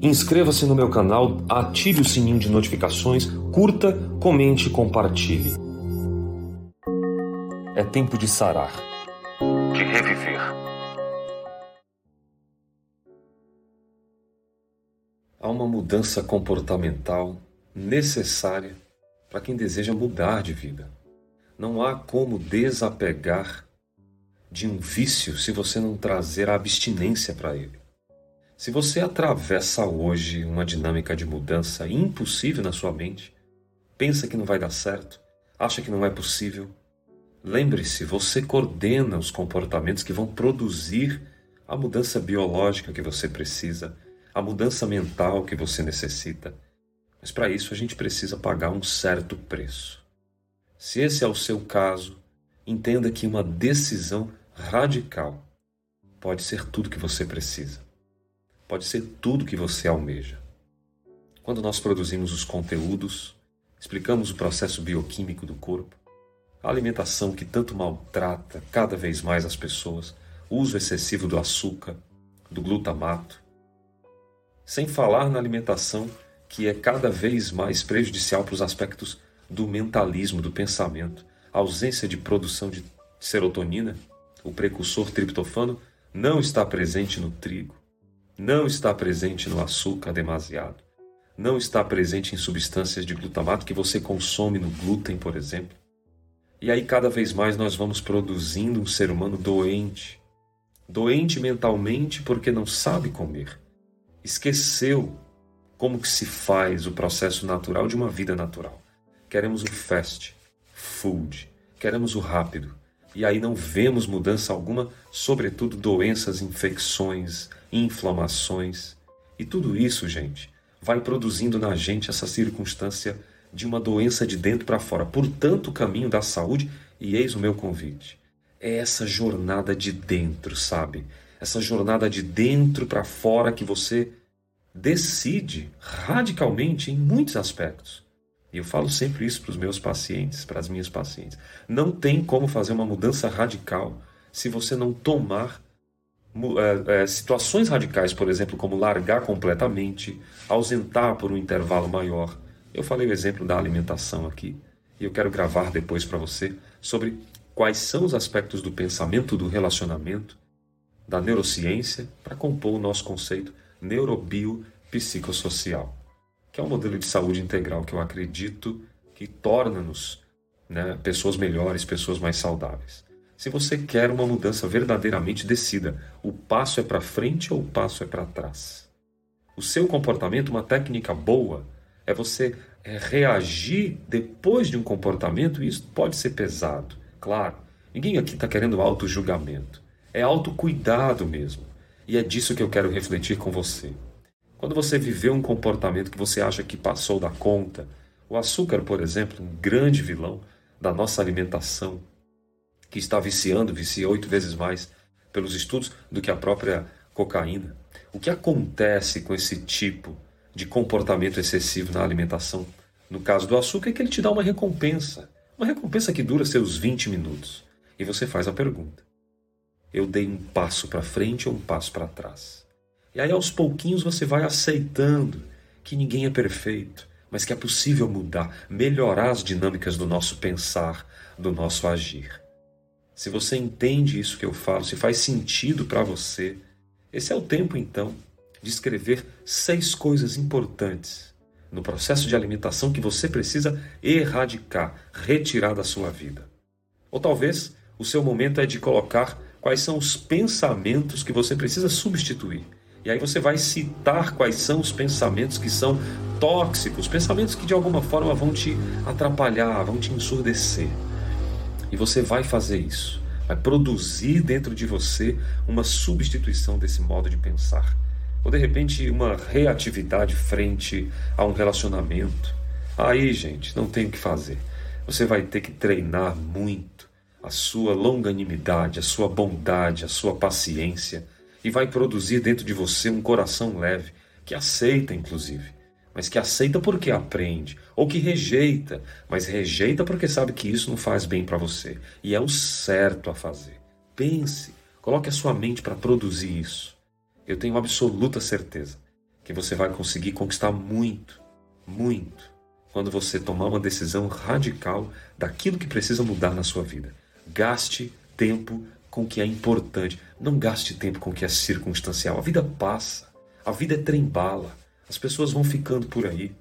Inscreva-se no meu canal, ative o sininho de notificações, curta, comente e compartilhe. É tempo de sarar, de reviver. Há uma mudança comportamental necessária para quem deseja mudar de vida. Não há como desapegar de um vício se você não trazer a abstinência para ele. Se você atravessa hoje uma dinâmica de mudança impossível na sua mente, pensa que não vai dar certo, acha que não é possível, lembre-se, você coordena os comportamentos que vão produzir a mudança biológica que você precisa, a mudança mental que você necessita. Mas para isso a gente precisa pagar um certo preço. Se esse é o seu caso, entenda que uma decisão radical pode ser tudo que você precisa. Pode ser tudo que você almeja. Quando nós produzimos os conteúdos, explicamos o processo bioquímico do corpo, a alimentação que tanto maltrata cada vez mais as pessoas, o uso excessivo do açúcar, do glutamato, sem falar na alimentação que é cada vez mais prejudicial para os aspectos do mentalismo, do pensamento, a ausência de produção de serotonina o precursor triptofano, não está presente no trigo, não está presente no açúcar demasiado, não está presente em substâncias de glutamato que você consome no glúten, por exemplo. E aí cada vez mais nós vamos produzindo um ser humano doente, doente mentalmente porque não sabe comer. Esqueceu como que se faz o processo natural de uma vida natural. Queremos o fast food, queremos o rápido, e aí não vemos mudança alguma, sobretudo doenças, infecções, inflamações. E tudo isso, gente, vai produzindo na gente essa circunstância de uma doença de dentro para fora. Portanto, o caminho da saúde, e eis o meu convite, é essa jornada de dentro, sabe? Essa jornada de dentro para fora que você decide radicalmente em muitos aspectos. E eu falo sempre isso para os meus pacientes, para as minhas pacientes. Não tem como fazer uma mudança radical se você não tomar é, é, situações radicais, por exemplo, como largar completamente, ausentar por um intervalo maior. Eu falei o exemplo da alimentação aqui e eu quero gravar depois para você sobre quais são os aspectos do pensamento, do relacionamento, da neurociência para compor o nosso conceito neurobiopsicossocial que é um modelo de saúde integral que eu acredito que torna-nos né, pessoas melhores, pessoas mais saudáveis. Se você quer uma mudança verdadeiramente, decida: o passo é para frente ou o passo é para trás. O seu comportamento, uma técnica boa, é você é, reagir depois de um comportamento, e isso pode ser pesado, claro. Ninguém aqui está querendo auto-julgamento. É autocuidado mesmo. E é disso que eu quero refletir com você. Quando você viveu um comportamento que você acha que passou da conta, o açúcar, por exemplo, um grande vilão da nossa alimentação, que está viciando, vicia oito vezes mais pelos estudos do que a própria cocaína. O que acontece com esse tipo de comportamento excessivo na alimentação? No caso do açúcar, é que ele te dá uma recompensa. Uma recompensa que dura seus 20 minutos. E você faz a pergunta: eu dei um passo para frente ou um passo para trás? E aí aos pouquinhos você vai aceitando que ninguém é perfeito, mas que é possível mudar, melhorar as dinâmicas do nosso pensar, do nosso agir. Se você entende isso que eu falo, se faz sentido para você, esse é o tempo então de escrever seis coisas importantes no processo de alimentação que você precisa erradicar, retirar da sua vida. Ou talvez o seu momento é de colocar quais são os pensamentos que você precisa substituir e aí você vai citar quais são os pensamentos que são tóxicos, pensamentos que de alguma forma vão te atrapalhar, vão te ensurdecer. E você vai fazer isso, vai produzir dentro de você uma substituição desse modo de pensar. Ou de repente uma reatividade frente a um relacionamento. Aí, gente, não tem o que fazer. Você vai ter que treinar muito a sua longanimidade, a sua bondade, a sua paciência e vai produzir dentro de você um coração leve, que aceita, inclusive, mas que aceita porque aprende, ou que rejeita, mas rejeita porque sabe que isso não faz bem para você e é o certo a fazer. Pense, coloque a sua mente para produzir isso. Eu tenho absoluta certeza que você vai conseguir conquistar muito, muito, quando você tomar uma decisão radical daquilo que precisa mudar na sua vida. Gaste tempo com o que é importante. Não gaste tempo com o que é circunstancial. A vida passa. A vida é trem-bala. As pessoas vão ficando por aí.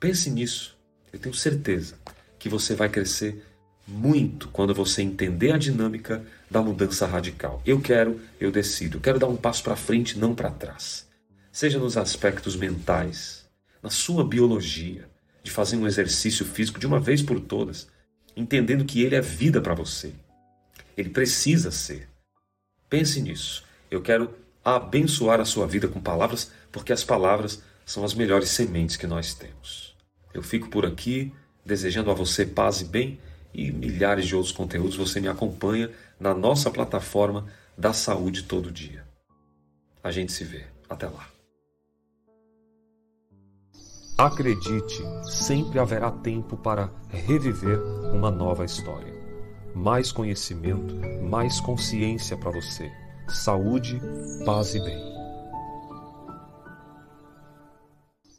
Pense nisso. Eu tenho certeza que você vai crescer muito quando você entender a dinâmica da mudança radical. Eu quero, eu decido. Eu quero dar um passo para frente, não para trás. Seja nos aspectos mentais, na sua biologia, de fazer um exercício físico de uma vez por todas, entendendo que ele é vida para você. Ele precisa ser. Pense nisso. Eu quero abençoar a sua vida com palavras, porque as palavras são as melhores sementes que nós temos. Eu fico por aqui desejando a você paz e bem e milhares de outros conteúdos você me acompanha na nossa plataforma da saúde todo dia. A gente se vê. Até lá. Acredite, sempre haverá tempo para reviver uma nova história. Mais conhecimento, mais consciência para você. Saúde, paz e bem.